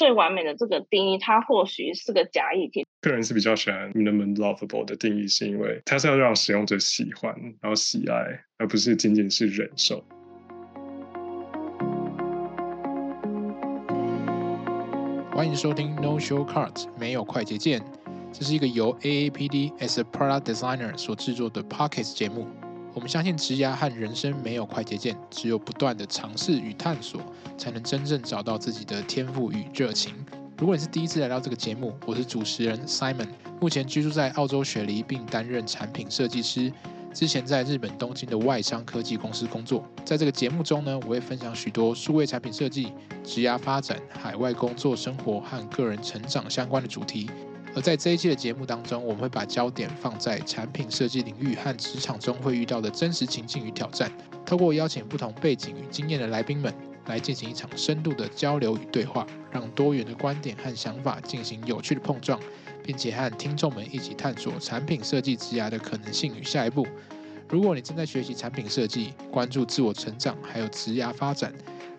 最完美的这个定义，它或许是个假议题。个人是比较喜欢 minimum lovable 的定义，是因为它是要让使用者喜欢，然后喜爱，而不是仅仅是忍受。欢迎收听 No Shortcuts，没有快捷键。这是一个由 AAPD as a Product Designer 所制作的 Podcast 节目。我们相信职涯和人生没有快捷键，只有不断的尝试与探索，才能真正找到自己的天赋与热情。如果你是第一次来到这个节目，我是主持人 Simon，目前居住在澳洲雪梨，并担任产品设计师。之前在日本东京的外商科技公司工作。在这个节目中呢，我会分享许多数位产品设计、职涯发展、海外工作生活和个人成长相关的主题。而在这一期的节目当中，我们会把焦点放在产品设计领域和职场中会遇到的真实情境与挑战，透过邀请不同背景与经验的来宾们，来进行一场深度的交流与对话，让多元的观点和想法进行有趣的碰撞，并且和听众们一起探索产品设计职涯的可能性与下一步。如果你正在学习产品设计，关注自我成长，还有职涯发展。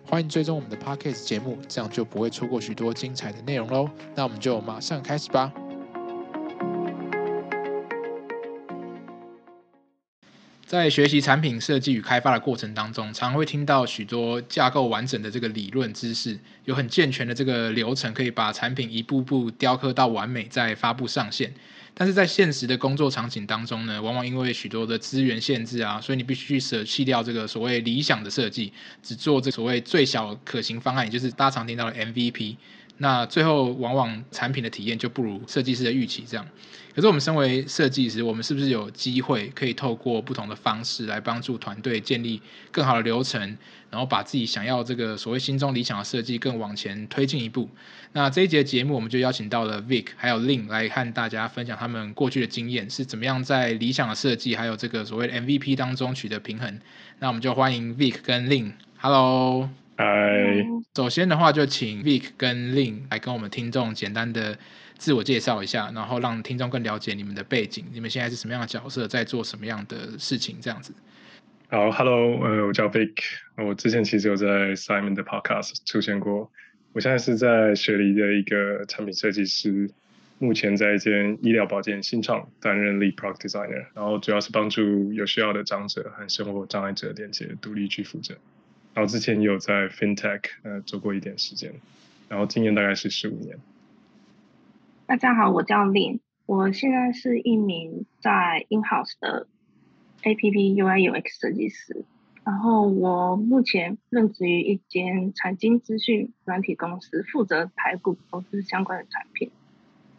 欢迎追踪我们的 Podcast 节目，这样就不会错过许多精彩的内容喽。那我们就马上开始吧。在学习产品设计与开发的过程当中，常常会听到许多架构完整的这个理论知识，有很健全的这个流程，可以把产品一步步雕刻到完美，再发布上线。但是在现实的工作场景当中呢，往往因为许多的资源限制啊，所以你必须去舍弃掉这个所谓理想的设计，只做这所谓最小可行方案，也就是大家常听到的 MVP。那最后往往产品的体验就不如设计师的预期这样。可是我们身为设计师，我们是不是有机会可以透过不同的方式来帮助团队建立更好的流程，然后把自己想要这个所谓心中理想的设计更往前推进一步？那这一节节目我们就邀请到了 Vic 还有 Lin 来和大家分享他们过去的经验是怎么样在理想的设计还有这个所谓 MVP 当中取得平衡。那我们就欢迎 Vic 跟 Lin。Hello。嗨，首先的话就请 Vic 跟 Lin 来跟我们听众简单的自我介绍一下，然后让听众更了解你们的背景，你们现在是什么样的角色，在做什么样的事情，这样子。好，Hello，呃，我叫 Vic，我之前其实有在 Simon 的 Podcast 出现过，我现在是在雪梨的一个产品设计师，目前在一间医疗保健新创担任 Lead Product Designer，然后主要是帮助有需要的长者和生活障碍者连接独立居服者。然后之前有在 FinTech 呃做过一点时间，然后经验大概是十五年。大家好，我叫 Lin，我现在是一名在 In-house 的 APP UI UX 设计师，然后我目前任职于一间财经资讯软体公司，负责台股投资相关的产品。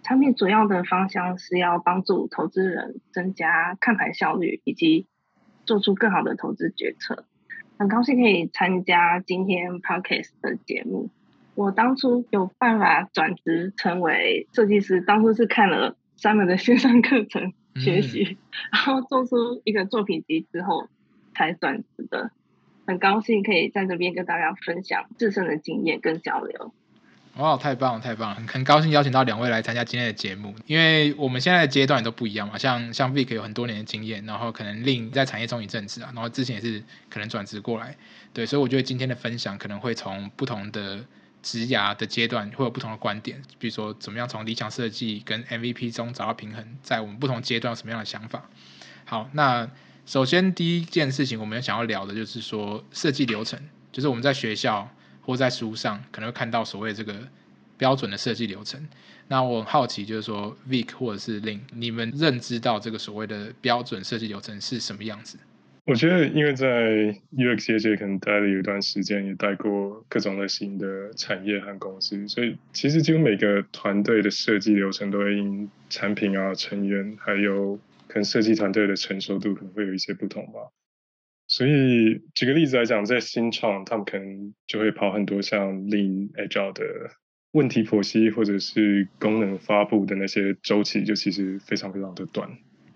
产品主要的方向是要帮助投资人增加看盘效率，以及做出更好的投资决策。很高兴可以参加今天 Podcast 的节目。我当初有办法转职成为设计师，当初是看了 Simon 的线上课程学习，嗯、然后做出一个作品集之后才转职的。很高兴可以在这边跟大家分享自身的经验跟交流。哇，太棒了，太棒了！很高兴邀请到两位来参加今天的节目，因为我们现在的阶段都不一样嘛。像像 Vic 有很多年的经验，然后可能 Lin 在产业中一阵子啊，然后之前也是可能转职过来，对，所以我觉得今天的分享可能会从不同的职涯的阶段会有不同的观点，比如说怎么样从理想设计跟 MVP 中找到平衡，在我们不同阶段有什么样的想法。好，那首先第一件事情我们想要聊的就是说设计流程，就是我们在学校。或在书上可能会看到所谓这个标准的设计流程。那我很好奇，就是说 Vic 或者是 Lin，你们认知到这个所谓的标准设计流程是什么样子？我觉得，因为在 UX 业界可能待了有一段时间，也待过各种类型的产业和公司，所以其实几乎每个团队的设计流程都会因产品啊、成员，还有可能设计团队的成熟度可能会有一些不同吧。所以举个例子来讲，在新创，他们可能就会跑很多像 Lean Agile 的问题剖析，或者是功能发布的那些周期，就其实非常非常的短。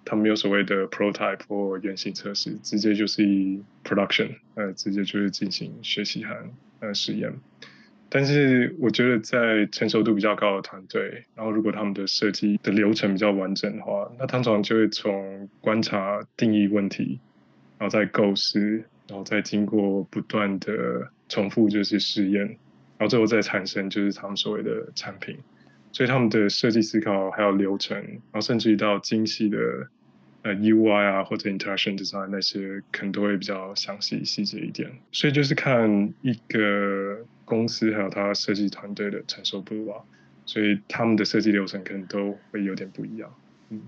他们没有所谓的 prototype 或原型测试，直接就是以 production，呃，直接就是进行学习和呃实验。但是我觉得在成熟度比较高的团队，然后如果他们的设计的流程比较完整的话，那通常就会从观察、定义问题。然后再构思，然后再经过不断的重复，就是试验，然后最后再产生就是他们所谓的产品。所以他们的设计思考还有流程，然后甚至于到精细的呃 UI 啊或者 interaction design 那些，可能都会比较详细细节一点。所以就是看一个公司还有他设计团队的承受度吧。所以他们的设计流程可能都会有点不一样。嗯，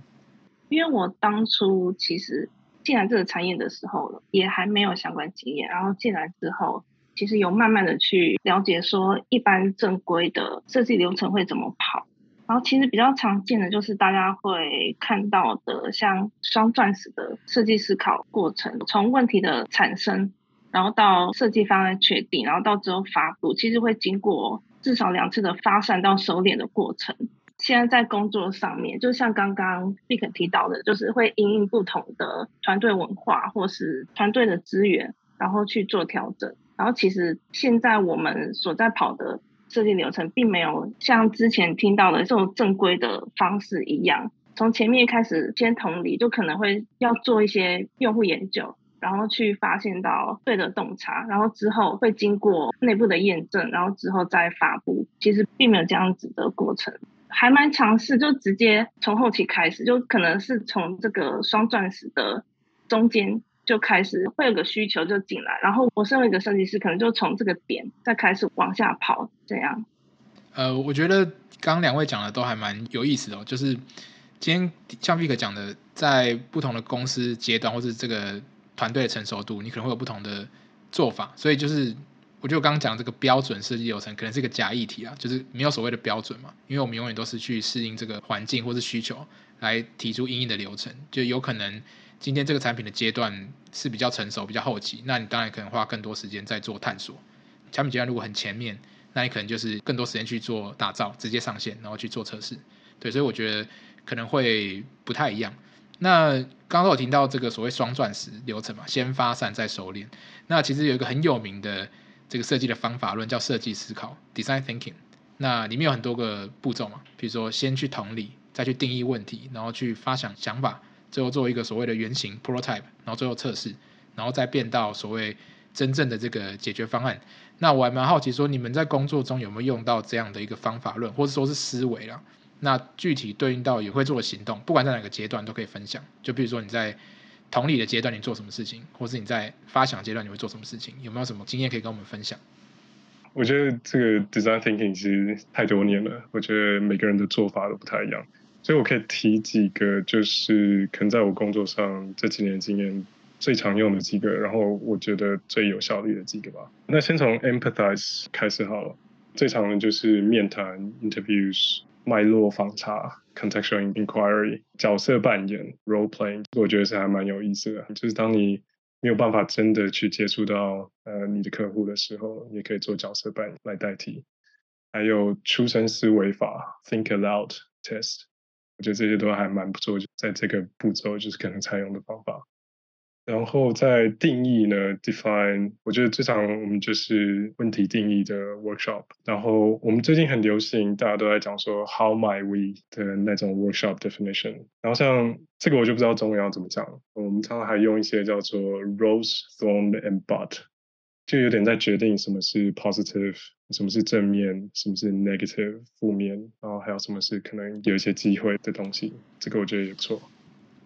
因为我当初其实进来这个产业的时候，也还没有相关经验，然后进来之后。其实有慢慢的去了解，说一般正规的设计流程会怎么跑，然后其实比较常见的就是大家会看到的，像双钻石的设计思考过程，从问题的产生，然后到设计方案确定，然后到之后发布，其实会经过至少两次的发散到熟练的过程。现在在工作上面，就像刚刚 Vic 提到的，就是会因应不同的团队文化或是团队的资源，然后去做调整。然后其实现在我们所在跑的设计流程，并没有像之前听到的这种正规的方式一样，从前面开始先同理，就可能会要做一些用户研究，然后去发现到对的洞察，然后之后会经过内部的验证，然后之后再发布。其实并没有这样子的过程，还蛮尝试，就直接从后期开始，就可能是从这个双钻石的中间。就开始会有个需求就进来，然后我身为一个设计师，可能就从这个点再开始往下跑，这样。呃，我觉得刚刚两位讲的都还蛮有意思的哦，就是今天像 Vic 讲的，在不同的公司阶段或是这个团队的成熟度，你可能会有不同的做法，所以就是我觉得我刚刚讲这个标准设计流程可能是一个假议题啊，就是没有所谓的标准嘛，因为我们永远都是去适应这个环境或是需求来提出应应的流程，就有可能。今天这个产品的阶段是比较成熟、比较后期，那你当然可能花更多时间在做探索。产品阶段如果很前面，那你可能就是更多时间去做打造，直接上线，然后去做测试。对，所以我觉得可能会不太一样。那刚刚我听到这个所谓双钻石流程嘛，先发散再熟练。那其实有一个很有名的这个设计的方法论叫设计思考 （Design Thinking）。那里面有很多个步骤嘛，比如说先去同理，再去定义问题，然后去发想想法。最后做一个所谓的原型 prototype，然后最后测试，然后再变到所谓真正的这个解决方案。那我还蛮好奇，说你们在工作中有没有用到这样的一个方法论，或者说是思维啦？那具体对应到也会做的行动，不管在哪个阶段都可以分享。就比如说你在同理的阶段你做什么事情，或是你在发想阶段你会做什么事情，有没有什么经验可以跟我们分享？我觉得这个 design thinking 其实太多年了，我觉得每个人的做法都不太一样。所以我可以提几个，就是可能在我工作上这几年经验最常用的几个，然后我觉得最有效率的几个吧。那先从 empathize 开始好了，最常的就是面谈 interviews、脉络访查 contextual inquiry、角色扮演 role playing，我觉得是还蛮有意思的。就是当你没有办法真的去接触到呃你的客户的时候，也可以做角色扮演来代替。还有出生思维法 think aloud test。我觉得这些都还蛮不错，在这个步骤就是可能采用的方法。然后在定义呢，define，我觉得最常我们就是问题定义的 workshop。然后我们最近很流行，大家都在讲说 how might we 的那种 workshop definition。然后像这个我就不知道中文要怎么讲，我们常常还用一些叫做 rose, thorn and bud。就有点在决定什么是 positive，什么是正面，什么是 negative 负面，然后还有什么是可能有一些机会的东西，这个我觉得也不错。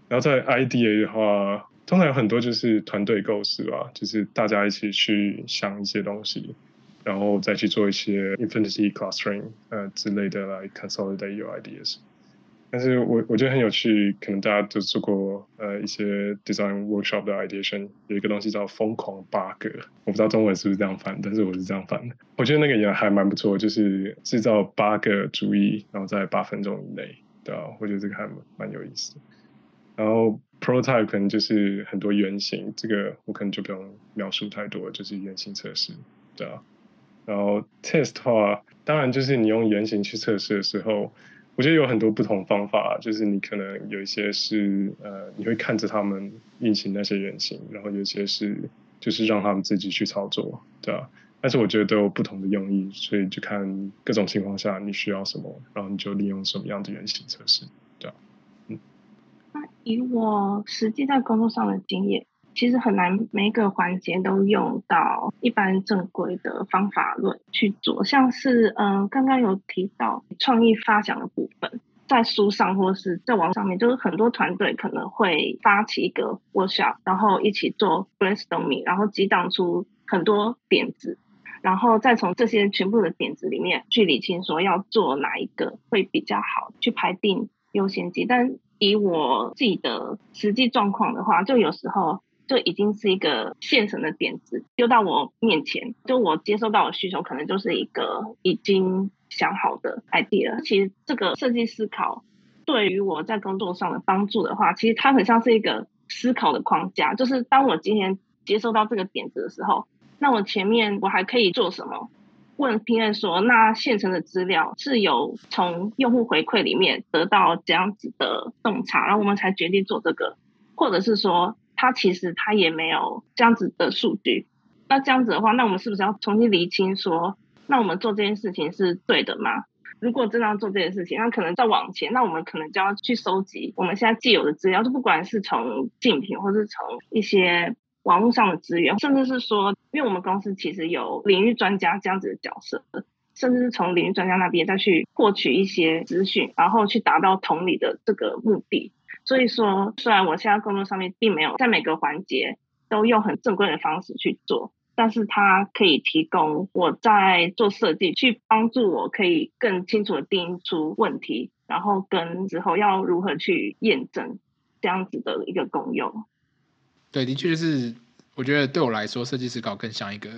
然后在 idea 的话，通常有很多就是团队构思吧，就是大家一起去想一些东西，然后再去做一些 infinity clustering 呃之类的来 consolidate your ideas。但是我我觉得很有趣，可能大家都做过呃一些 design workshop 的 ideation，有一个东西叫疯狂八个，我不知道中文是不是这样翻，但是我是这样翻的。我觉得那个也还蛮不错，就是制造八个主意，然后在八分钟以内，对啊，我觉得这个还蛮有意思。然后 prototype 可能就是很多原型，这个我可能就不用描述太多，就是原型测试，对啊。然后 test 的话，当然就是你用原型去测试的时候。我觉得有很多不同方法，就是你可能有一些是呃，你会看着他们运行那些原型，然后有些是就是让他们自己去操作，对啊。但是我觉得都有不同的用意，所以就看各种情况下你需要什么，然后你就利用什么样的原型测试，以我实际在工作上的经验，其实很难每个环节都用到一般正规的方法论去做，像是嗯，刚刚有提到创意发想的部分，在书上或是在网上面，就是很多团队可能会发起一个 workshop，然后一起做 brainstorming，然后激荡出很多点子，然后再从这些全部的点子里面去理清说要做哪一个会比较好，去排定优先级。但以我自己的实际状况的话，就有时候。就已经是一个现成的点子丢到我面前，就我接收到的需求可能就是一个已经想好的 idea。其实这个设计思考对于我在工作上的帮助的话，其实它很像是一个思考的框架。就是当我今天接收到这个点子的时候，那我前面我还可以做什么？问 PM 说，那现成的资料是有从用户回馈里面得到这样子的洞察，然后我们才决定做这个，或者是说。他其实他也没有这样子的数据，那这样子的话，那我们是不是要重新厘清说，那我们做这件事情是对的吗？如果真的要做这件事情，那可能再往前，那我们可能就要去收集我们现在既有的资料，就不管是从竞品，或是从一些网络上的资源，甚至是说，因为我们公司其实有领域专家这样子的角色，甚至是从领域专家那边再去获取一些资讯，然后去达到同理的这个目的。所以说，虽然我现在工作上面并没有在每个环节都用很正规的方式去做，但是它可以提供我在做设计，去帮助我可以更清楚的定义出问题，然后跟之后要如何去验证这样子的一个功用。对，的确就是，我觉得对我来说，设计思考更像一个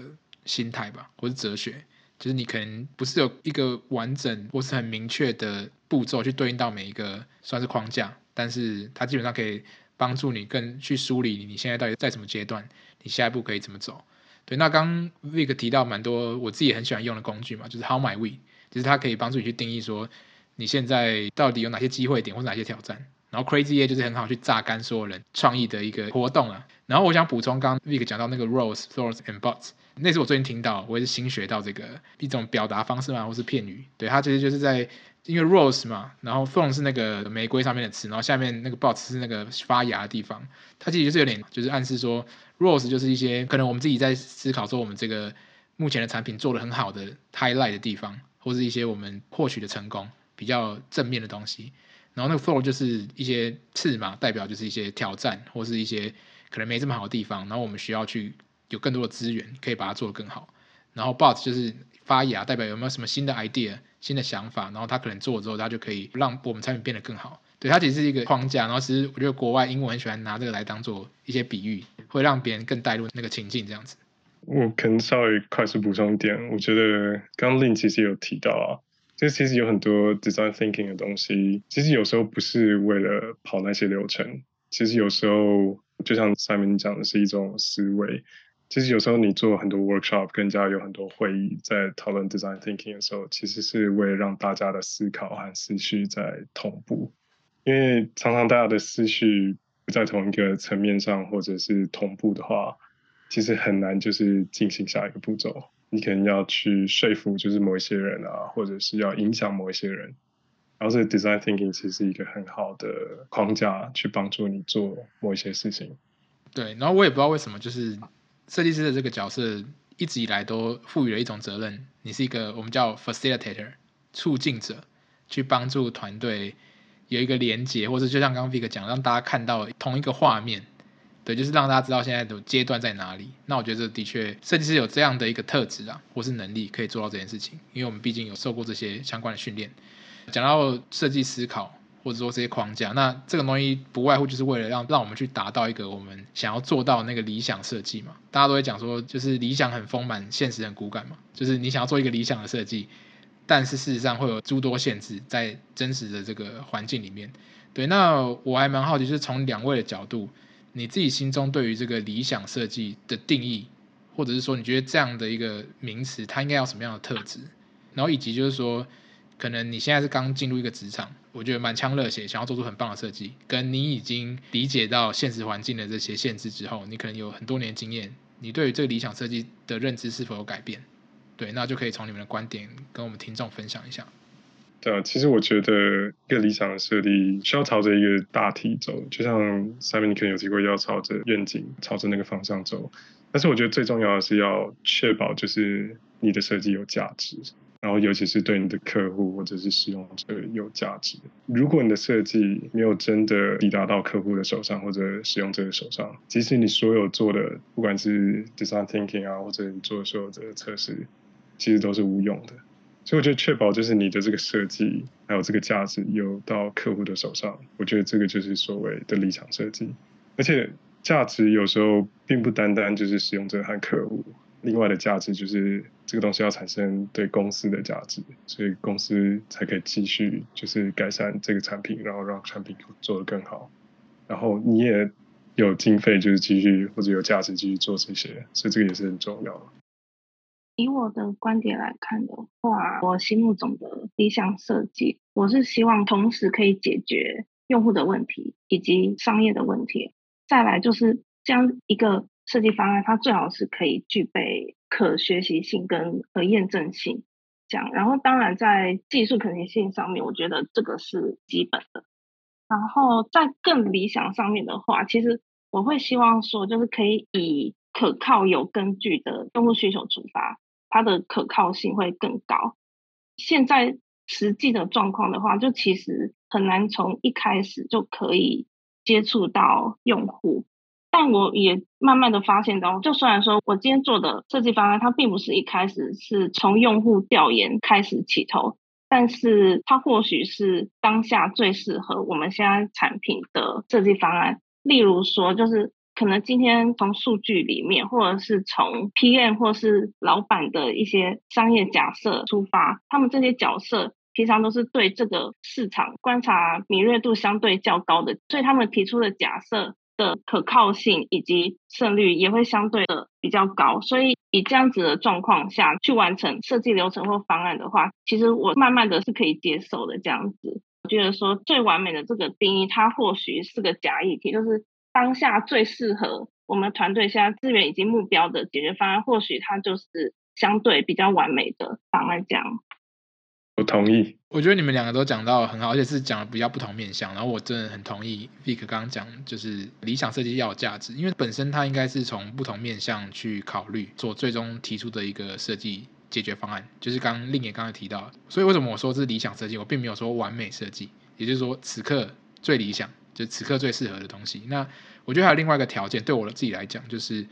心态吧，或是哲学，就是你可能不是有一个完整或是很明确的步骤去对应到每一个算是框架。但是它基本上可以帮助你更去梳理你现在到底在什么阶段，你下一步可以怎么走。对，那刚 Vic 提到蛮多我自己很喜欢用的工具嘛，就是 How Might We，就是它可以帮助你去定义说你现在到底有哪些机会点或者哪些挑战。然后 Crazy A 就是很好去榨干所有人创意的一个活动啊。然后我想补充刚 Vic 讲到那个 Roles, Thorns and Buts，那是我最近听到，我也是新学到这个一种表达方式嘛，或是片语。对，它其实就是在。因为 rose 嘛，然后 thorn 是那个玫瑰上面的刺，然后下面那个 buds 是那个发芽的地方，它其实就是有点就是暗示说 rose 就是一些可能我们自己在思考说我们这个目前的产品做得很好的 highlight 的地方，或是一些我们获取的成功比较正面的东西，然后那个 floor 就是一些刺嘛，代表就是一些挑战或是一些可能没这么好的地方，然后我们需要去有更多的资源可以把它做得更好，然后 buds 就是发芽，代表有没有什么新的 idea。新的想法，然后他可能做了之后，他就可以让我们产品变得更好。对，它其实是一个框架，然后其实我觉得国外英文很喜欢拿这个来当做一些比喻，会让别人更带入那个情境这样子。我可能稍微快速补充一点，我觉得刚刚 Lin 其实有提到啊，就其实有很多 design thinking 的东西，其实有时候不是为了跑那些流程，其实有时候就像 Simon 讲的是一种思维。其实有时候你做很多 workshop，更加有很多会议，在讨论 design thinking 的时候，其实是为了让大家的思考和思绪在同步。因为常常大家的思绪不在同一个层面上，或者是同步的话，其实很难就是进行下一个步骤。你可能要去说服就是某一些人啊，或者是要影响某一些人。然后这个 design thinking 其实是一个很好的框架，去帮助你做某一些事情。对，然后我也不知道为什么就是。设计师的这个角色一直以来都赋予了一种责任，你是一个我们叫 facilitator 促进者，去帮助团队有一个连接，或者就像刚刚 Vic 讲，让大家看到同一个画面，对，就是让大家知道现在的阶段在哪里。那我觉得这的确设计师有这样的一个特质啊，或是能力可以做到这件事情，因为我们毕竟有受过这些相关的训练。讲到设计思考。或者说这些框架，那这个东西不外乎就是为了让让我们去达到一个我们想要做到那个理想设计嘛。大家都会讲说，就是理想很丰满，现实很骨感嘛。就是你想要做一个理想的设计，但是事实上会有诸多限制在真实的这个环境里面。对，那我还蛮好奇，就是从两位的角度，你自己心中对于这个理想设计的定义，或者是说你觉得这样的一个名词，它应该要什么样的特质？然后以及就是说。可能你现在是刚进入一个职场，我觉得满腔热血，想要做出很棒的设计。跟你已经理解到现实环境的这些限制之后，你可能有很多年经验，你对于这个理想设计的认知是否有改变？对，那就可以从你们的观点跟我们听众分享一下。对，其实我觉得一个理想的设立需要朝着一个大体走，就像 Simon 你可能有提过要朝着愿景，朝着那个方向走。但是我觉得最重要的是要确保就是你的设计有价值，然后尤其是对你的客户或者是使用者有价值。如果你的设计没有真的抵达到客户的手上或者使用者的手上，即使你所有做的不管是 design thinking 啊，或者你做所有的测试，其实都是无用的。所以我觉得确保就是你的这个设计还有这个价值有到客户的手上，我觉得这个就是所谓的立场设计。而且价值有时候并不单单就是使用者和客户，另外的价值就是这个东西要产生对公司的价值，所以公司才可以继续就是改善这个产品，然后让产品做得更好。然后你也有经费就是继续或者有价值继续做这些，所以这个也是很重要的。以我的观点来看的话，我心目中的理想设计，我是希望同时可以解决用户的问题以及商业的问题。再来就是这样一个设计方案，它最好是可以具备可学习性跟可验证性。这样，然后当然在技术可行性上面，我觉得这个是基本的。然后在更理想上面的话，其实我会希望说，就是可以以可靠有根据的用户需求出发。它的可靠性会更高。现在实际的状况的话，就其实很难从一开始就可以接触到用户。但我也慢慢的发现到，就虽然说我今天做的设计方案，它并不是一开始是从用户调研开始起头，但是它或许是当下最适合我们现在产品的设计方案。例如说，就是。可能今天从数据里面，或者是从 PM 或是老板的一些商业假设出发，他们这些角色平常都是对这个市场观察敏锐度相对较高的，所以他们提出的假设的可靠性以及胜率也会相对的比较高。所以以这样子的状况下去完成设计流程或方案的话，其实我慢慢的是可以接受的。这样子，我觉得说最完美的这个定义，它或许是个假议题，就是。当下最适合我们团队现在资源以及目标的解决方案，或许它就是相对比较完美的方案。这样，我同意。我觉得你们两个都讲到很好，而且是讲的比较不同面向。然后我真的很同意 Vic 刚刚讲，就是理想设计要有价值，因为本身它应该是从不同面向去考虑，做最终提出的一个设计解决方案。就是刚刚令也刚才提到，所以为什么我说这是理想设计，我并没有说完美设计，也就是说此刻最理想。就此刻最适合的东西。那我觉得还有另外一个条件，对我自己来讲，就是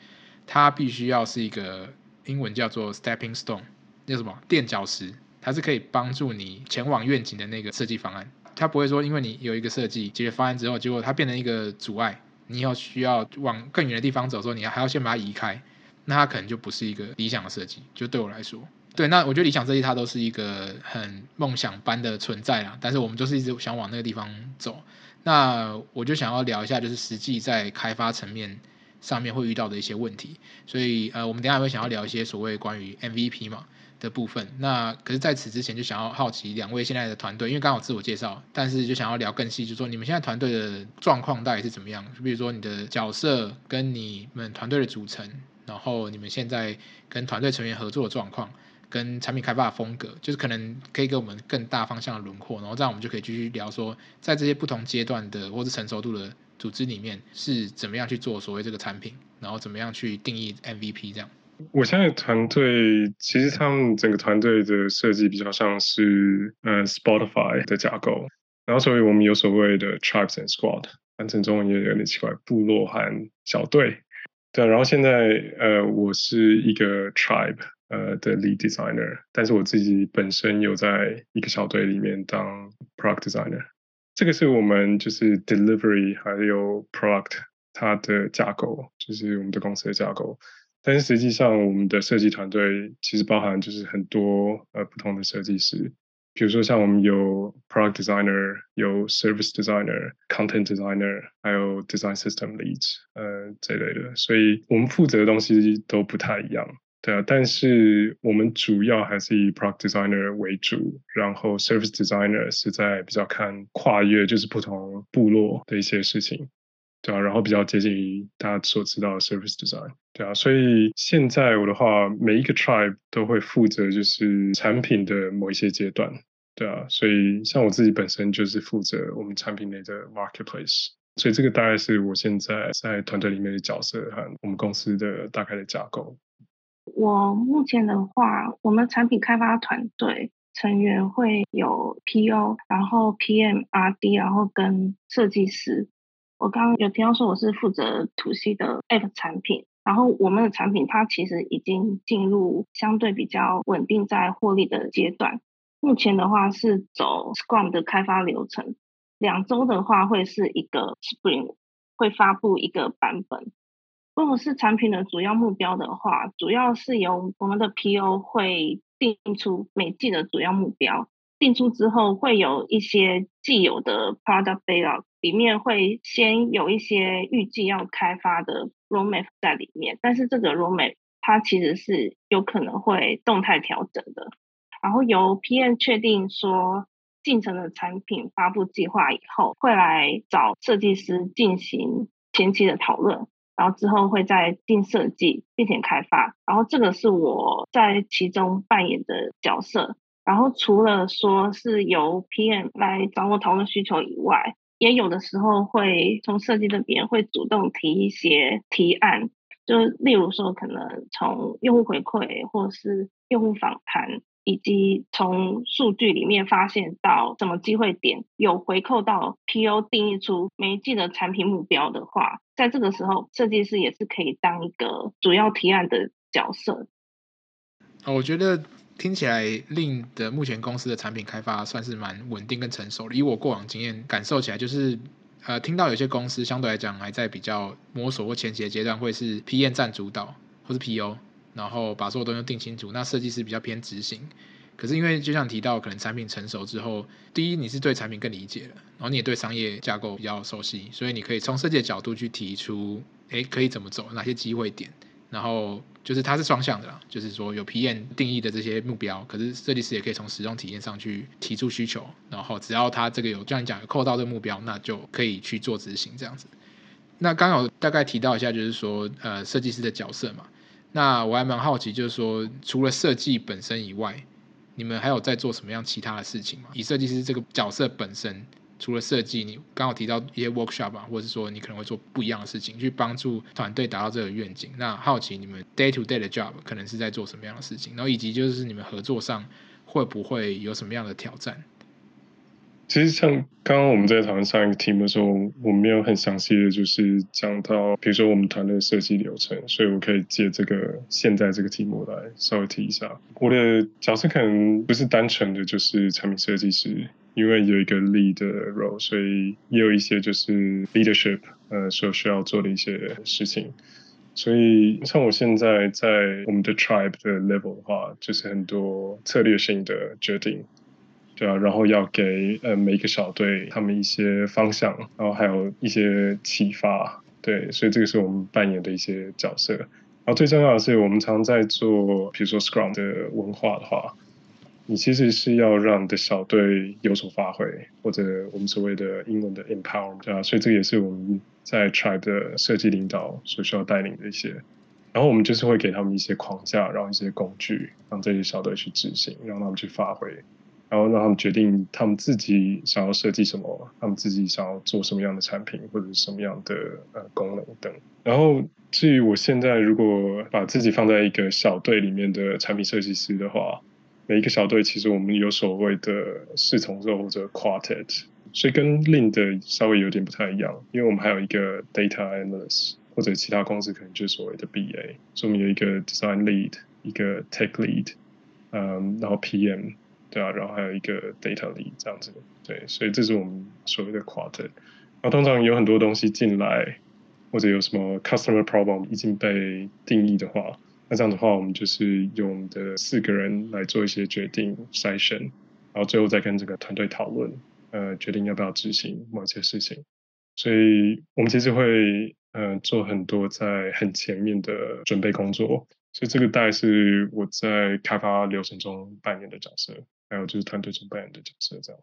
它必须要是一个英文叫做 stepping stone，那什么垫脚石，它是可以帮助你前往愿景的那个设计方案。它不会说，因为你有一个设计解决方案之后，结果它变成一个阻碍，你以后需要往更远的地方走的时候，你还要先把它移开，那它可能就不是一个理想的设计。就对我来说，对，那我觉得理想设计它都是一个很梦想般的存在啦，但是我们就是一直想往那个地方走。那我就想要聊一下，就是实际在开发层面上面会遇到的一些问题。所以呃，我们等下会想要聊一些所谓关于 MVP 嘛的部分。那可是在此之前，就想要好奇两位现在的团队，因为刚好自我介绍，但是就想要聊更细，就说你们现在团队的状况到底是怎么样？就比如说你的角色跟你们团队的组成，然后你们现在跟团队成员合作的状况。跟产品开发的风格，就是可能可以给我们更大方向的轮廓，然后这样我们就可以继续聊说，在这些不同阶段的或是成熟度的组织里面，是怎么样去做所谓这个产品，然后怎么样去定义 MVP 这样。我现在团队其实他们整个团队的设计比较像是呃 Spotify 的架构，然后所以我们有所谓的 Tribes and Squad，翻成中文也有点奇怪，部落和小队。对，然后现在呃我是一个 Tribe。呃的 lead designer，但是我自己本身有在一个小队里面当 product designer，这个是我们就是 delivery 还有 product 它的架构，就是我们的公司的架构。但是实际上我们的设计团队其实包含就是很多呃不同的设计师，比如说像我们有 product designer，有 service designer，content designer，还有 design system leads，呃这类的，所以我们负责的东西都不太一样。对啊，但是我们主要还是以 product designer 为主，然后 service designer 是在比较看跨越，就是不同部落的一些事情，对啊，然后比较接近于大家所知道的 service design，对啊，所以现在我的话，每一个 tribe 都会负责就是产品的某一些阶段，对啊，所以像我自己本身就是负责我们产品内的 marketplace，所以这个大概是我现在在团队里面的角色和我们公司的大概的架构。我目前的话，我们产品开发团队成员会有 PO，然后 PM、RD，然后跟设计师。我刚刚有提到说我是负责 To C 的 App 产品。然后我们的产品它其实已经进入相对比较稳定在获利的阶段。目前的话是走 Scrum 的开发流程，两周的话会是一个 Spring 会发布一个版本。如果是产品的主要目标的话，主要是由我们的 PO 会定出每季的主要目标。定出之后，会有一些既有的 Product Backlog，里面会先有一些预计要开发的。Roadmap 在里面，但是这个 Roadmap 它其实是有可能会动态调整的。然后由 PM 确定说进程的产品发布计划以后，会来找设计师进行前期的讨论，然后之后会再进设计并且开发。然后这个是我在其中扮演的角色。然后除了说是由 PM 来找我讨论需求以外，也有的时候会从设计这边会主动提一些提案，就例如说可能从用户回馈或是用户访谈，以及从数据里面发现到什么机会点有回扣到 PO 定义出每一季的产品目标的话，在这个时候设计师也是可以当一个主要提案的角色。我觉得。听起来，Lin 的目前公司的产品开发算是蛮稳定跟成熟的。以我过往经验感受起来，就是呃，听到有些公司相对来讲还在比较摸索或前期的阶段，会是 PM 占主导，或是 PO，然后把所有东西定清楚。那设计师比较偏执行。可是因为就像提到，可能产品成熟之后，第一你是对产品更理解了，然后你也对商业架构比较熟悉，所以你可以从设计的角度去提出，诶，可以怎么走，哪些机会点。然后就是它是双向的啦，就是说有 PM 定义的这些目标，可是设计师也可以从使用体验上去提出需求，然后只要他这个有，就像你讲有扣到这个目标，那就可以去做执行这样子。那刚好大概提到一下，就是说呃设计师的角色嘛，那我还蛮好奇，就是说除了设计本身以外，你们还有在做什么样其他的事情吗？以设计师这个角色本身。除了设计，你刚好提到一些 workshop 啊，或者是说你可能会做不一样的事情，去帮助团队达到这个愿景。那好奇你们 day to day 的 job 可能是在做什么样的事情？然后以及就是你们合作上会不会有什么样的挑战？其实像刚刚我们在讨论上一个题目的时候，我没有很详细的，就是讲到比如说我们团队的设计流程，所以我可以借这个现在这个题目来稍微提一下。我的角色可能不是单纯的就是产品设计师。因为有一个 lead role，所以也有一些就是 leadership，呃，所需要做的一些事情。所以像我现在在我们的 tribe 的 level 的话，就是很多策略性的决定，对啊，然后要给呃每一个小队他们一些方向，然后还有一些启发，对，所以这个是我们扮演的一些角色。然后最重要的是，我们常在做，比如说 Scrum 的文化的话。你其实是要让你的小队有所发挥，或者我们所谓的英文的 empowerment 啊，所以这也是我们在 tribe 的设计领导所需要带领的一些。然后我们就是会给他们一些框架，然后一些工具，让这些小队去执行，让他们去发挥，然后让他们决定他们自己想要设计什么，他们自己想要做什么样的产品，或者是什么样的呃功能等。然后至于我现在如果把自己放在一个小队里面的产品设计师的话，每一个小队其实我们有所谓的四重奏或者 quartet，所以跟 Lin 的稍微有点不太一样，因为我们还有一个 data analyst 或者其他公司可能就是所谓的 BA，所以我们有一个 design lead，一个 tech lead，嗯，然后 PM，对啊，然后还有一个 data lead 这样子，对，所以这是我们所谓的 quarter。然后通常有很多东西进来，或者有什么 customer problem 已经被定义的话。那这样的话，我们就是用的四个人来做一些决定筛选，然后最后再跟这个团队讨论，呃，决定要不要执行某些事情。所以我们其实会呃做很多在很前面的准备工作。所以这个大概是我在开发流程中扮演的角色，还有就是团队中扮演的角色这样。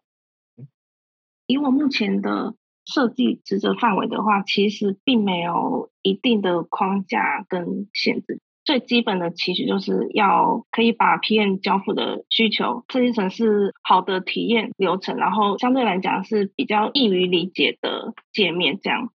以我目前的设计职责范围的话，其实并没有一定的框架跟限制。最基本的其实就是要可以把 PM 交付的需求设计成是好的体验流程，然后相对来讲是比较易于理解的界面。这样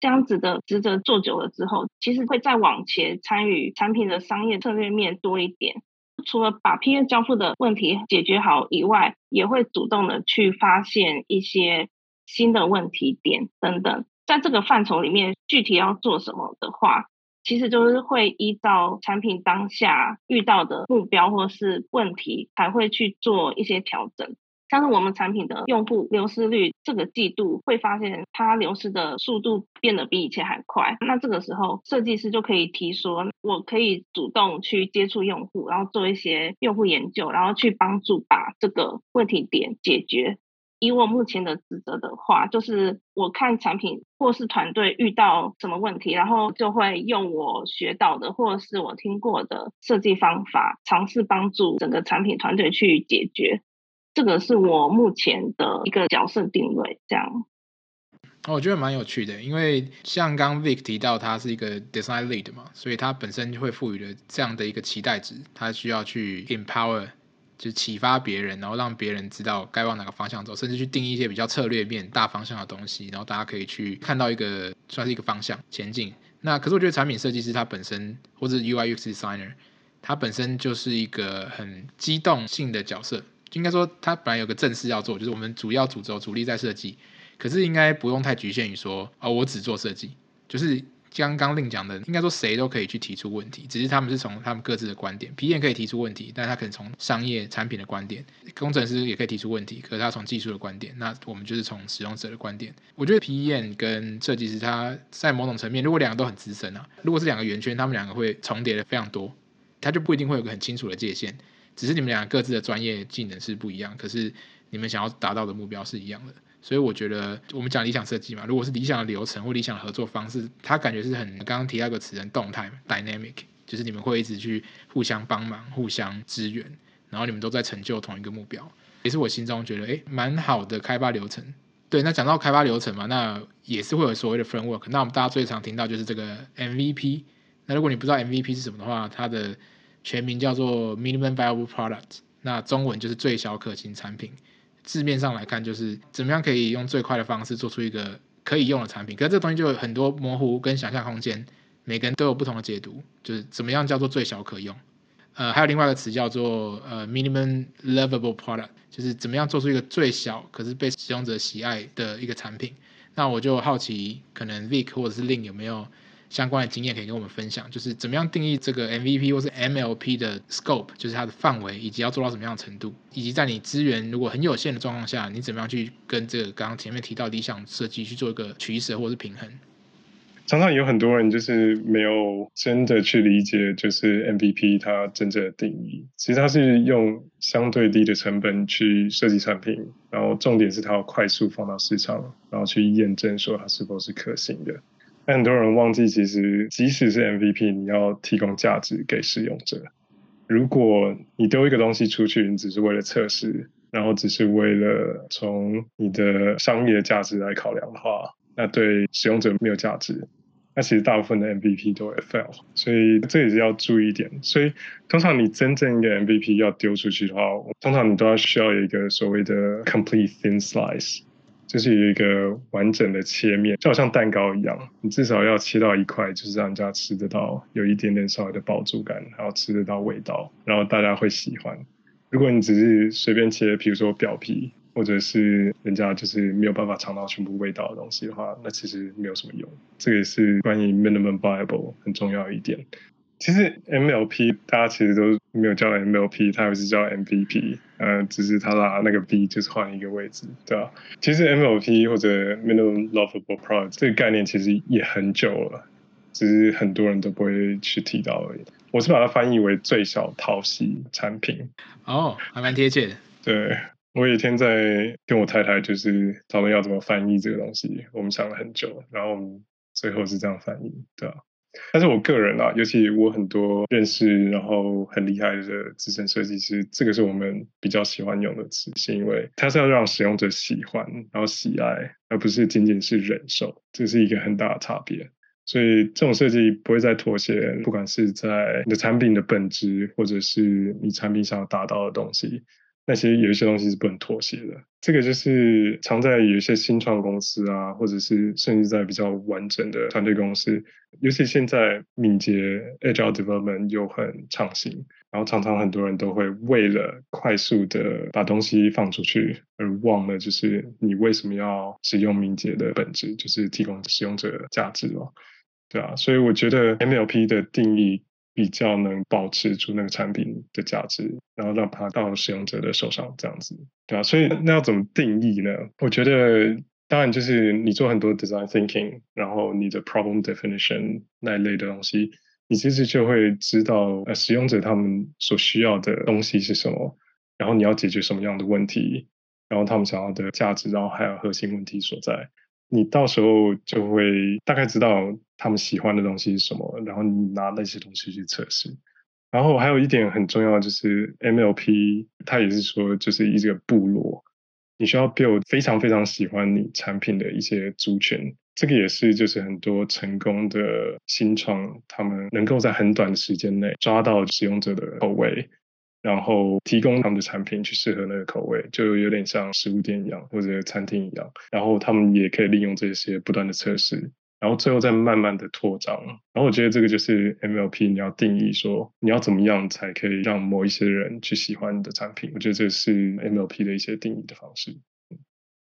这样子的职责做久了之后，其实会再往前参与产品的商业策略面多一点。除了把 P N 交付的问题解决好以外，也会主动的去发现一些新的问题点等等。在这个范畴里面，具体要做什么的话，其实就是会依照产品当下遇到的目标或是问题，才会去做一些调整。像是我们产品的用户流失率，这个季度会发现它流失的速度变得比以前还快。那这个时候，设计师就可以提说，我可以主动去接触用户，然后做一些用户研究，然后去帮助把这个问题点解决。以我目前的职责的话，就是我看产品或是团队遇到什么问题，然后就会用我学到的或是我听过的设计方法，尝试帮助整个产品团队去解决。这个是我目前的一个角色定位，这样。我觉得蛮有趣的，因为像刚 Vic 提到他是一个 design lead 嘛，所以他本身就会赋予了这样的一个期待值，他需要去 empower。就启发别人，然后让别人知道该往哪个方向走，甚至去定一些比较策略面、大方向的东西，然后大家可以去看到一个算是一个方向前进。那可是我觉得产品设计师他本身，或者 UI UX designer，他本身就是一个很机动性的角色。应该说他本来有个正事要做，就是我们主要主轴主力在设计，可是应该不用太局限于说哦，我只做设计，就是。刚刚令讲的，应该说谁都可以去提出问题，只是他们是从他们各自的观点。PM 可以提出问题，但他可能从商业产品的观点；工程师也可以提出问题，可是他从技术的观点。那我们就是从使用者的观点。我觉得 PM 跟设计师他在某种层面，如果两个都很资深啊，如果是两个圆圈，他们两个会重叠的非常多，他就不一定会有个很清楚的界限。只是你们俩各自的专业技能是不一样，可是你们想要达到的目标是一样的。所以我觉得，我们讲理想设计嘛，如果是理想的流程或理想的合作方式，它感觉是很刚刚提到一个词，很动态 （dynamic），就是你们会一直去互相帮忙、互相支援，然后你们都在成就同一个目标，也是我心中觉得诶蛮好的开发流程。对，那讲到开发流程嘛，那也是会有所谓的 framework。那我们大家最常听到就是这个 MVP。那如果你不知道 MVP 是什么的话，它的全名叫做 Minimum Viable Product，那中文就是最小可行产品。字面上来看，就是怎么样可以用最快的方式做出一个可以用的产品。可是这东西就有很多模糊跟想象空间，每个人都有不同的解读。就是怎么样叫做最小可用？呃，还有另外一个词叫做呃 minimum lovable product，就是怎么样做出一个最小可是被使用者喜爱的一个产品。那我就好奇，可能 Vic 或者是 Lin 有没有？相关的经验可以跟我们分享，就是怎么样定义这个 MVP 或是 MLP 的 scope，就是它的范围，以及要做到什么样的程度，以及在你资源如果很有限的状况下，你怎么样去跟这个刚刚前面提到理想设计去做一个取舍或是平衡。常常有很多人就是没有真的去理解，就是 MVP 它真正的定义。其实它是用相对低的成本去设计产品，然后重点是它要快速放到市场，然后去验证说它是否是可行的。很多人忘记，其实即使是 MVP，你要提供价值给使用者。如果你丢一个东西出去，你只是为了测试，然后只是为了从你的商业价值来考量的话，那对使用者没有价值。那其实大部分的 MVP 都会 fail，所以这也是要注意一点。所以通常你真正一个 MVP 要丢出去的话，通常你都要需要有一个所谓的 complete thin slice。就是有一个完整的切面，就好像蛋糕一样，你至少要切到一块，就是让人家吃得到，有一点点稍微的饱足感，然后吃得到味道，然后大家会喜欢。如果你只是随便切，比如说表皮，或者是人家就是没有办法尝到全部味道的东西的话，那其实没有什么用。这个也是关于 minimum viable 很重要一点。其实 MLP 大家其实都没有叫 MLP，它还是叫 MVP，呃，只是它拿那个 V 就是换一个位置，对吧？其实 MLP 或者 Minimum Lovable Product 这个概念其实也很久了，只是很多人都不会去提到而已。我是把它翻译为最小讨喜产品。哦，还蛮贴切的。对，我有一天在跟我太太就是讨论要怎么翻译这个东西，我们想了很久，然后我们最后是这样翻译，对吧？但是我个人啊，尤其我很多认识然后很厉害的资深设计师，这个是我们比较喜欢用的词，是因为它是要让使用者喜欢，然后喜爱，而不是仅仅是忍受，这是一个很大的差别。所以这种设计不会再妥协，不管是在你的产品的本质，或者是你产品想要达到的东西。那些有一些东西是不能妥协的，这个就是常在有一些新创公司啊，或者是甚至在比较完整的团队公司，尤其现在敏捷 Agile Development 又很畅行，然后常常很多人都会为了快速的把东西放出去，而忘了就是你为什么要使用敏捷的本质，就是提供使用者价值嘛，对啊，所以我觉得 MLP 的定义。比较能保持住那个产品的价值，然后让它到使用者的手上，这样子，对啊，所以那要怎么定义呢？我觉得当然就是你做很多 design thinking，然后你的 problem definition 那一类的东西，你其实就会知道呃使用者他们所需要的东西是什么，然后你要解决什么样的问题，然后他们想要的价值，然后还有核心问题所在。你到时候就会大概知道他们喜欢的东西是什么，然后你拿那些东西去测试。然后还有一点很重要，就是 MLP，它也是说就是一个部落，你需要 build 非常非常喜欢你产品的一些族群。这个也是就是很多成功的新创，他们能够在很短的时间内抓到使用者的口味。然后提供他们的产品去适合那个口味，就有点像食物店一样或者餐厅一样。然后他们也可以利用这些不断的测试，然后最后再慢慢的扩张。然后我觉得这个就是 MLP，你要定义说你要怎么样才可以让某一些人去喜欢你的产品。我觉得这是 MLP 的一些定义的方式。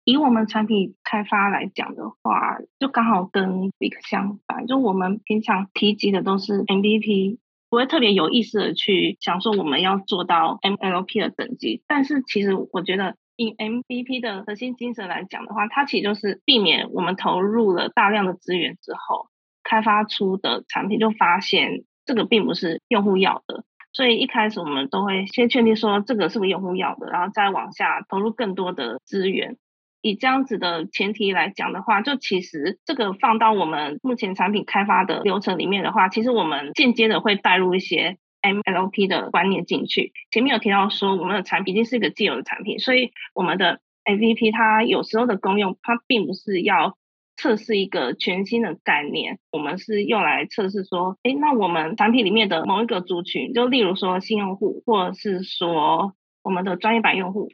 以我们产品开发来讲的话，就刚好跟 Big 相反，就我们平常提及的都是 MVP。不会特别有意识的去想说我们要做到 MLP 的等级，但是其实我觉得以 MVP 的核心精神来讲的话，它其实就是避免我们投入了大量的资源之后，开发出的产品就发现这个并不是用户要的，所以一开始我们都会先确定说这个是不是用户要的，然后再往下投入更多的资源。以这样子的前提来讲的话，就其实这个放到我们目前产品开发的流程里面的话，其实我们间接的会带入一些 MLP 的观念进去。前面有提到说，我们的产品已经是一个既有的产品，所以我们的 MVP 它有时候的功用，它并不是要测试一个全新的概念，我们是用来测试说，诶，那我们产品里面的某一个族群，就例如说新用户，或者是说我们的专业版用户。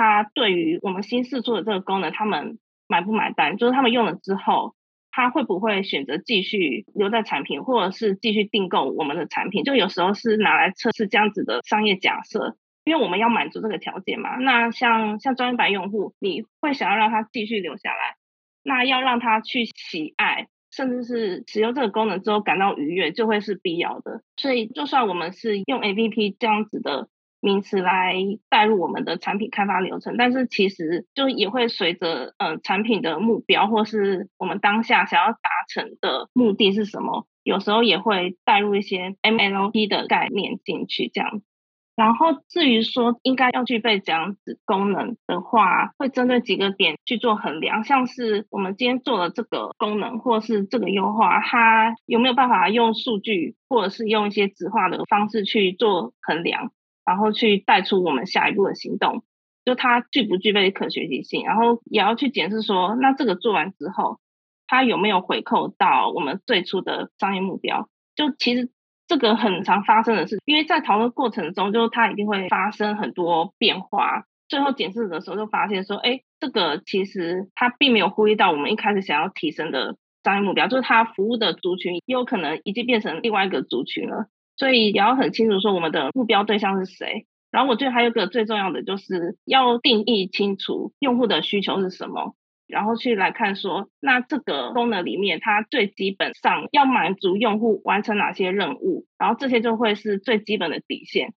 他对于我们新试出的这个功能，他们买不买单？就是他们用了之后，他会不会选择继续留在产品，或者是继续订购我们的产品？就有时候是拿来测试这样子的商业假设，因为我们要满足这个条件嘛。那像像专业版用户，你会想要让他继续留下来，那要让他去喜爱，甚至是使用这个功能之后感到愉悦，就会是必要的。所以，就算我们是用 A P P 这样子的。名词来带入我们的产品开发流程，但是其实就也会随着呃产品的目标，或是我们当下想要达成的目的是什么，有时候也会带入一些 MLP 的概念进去这样。然后至于说应该要具备这样子功能的话，会针对几个点去做衡量，像是我们今天做的这个功能，或是这个优化，它有没有办法用数据，或者是用一些质化的方式去做衡量。然后去带出我们下一步的行动，就它具不具备可学习性，然后也要去检视说，那这个做完之后，它有没有回扣到我们最初的商业目标？就其实这个很常发生的事，因为在讨论过程中，就它一定会发生很多变化，最后检视的时候就发现说，哎，这个其实它并没有呼应到我们一开始想要提升的商业目标，就是它服务的族群也有可能已经变成另外一个族群了。所以也要很清楚说我们的目标对象是谁，然后我觉得还有一个最重要的就是要定义清楚用户的需求是什么，然后去来看说，那这个功能里面它最基本上要满足用户完成哪些任务，然后这些就会是最基本的底线。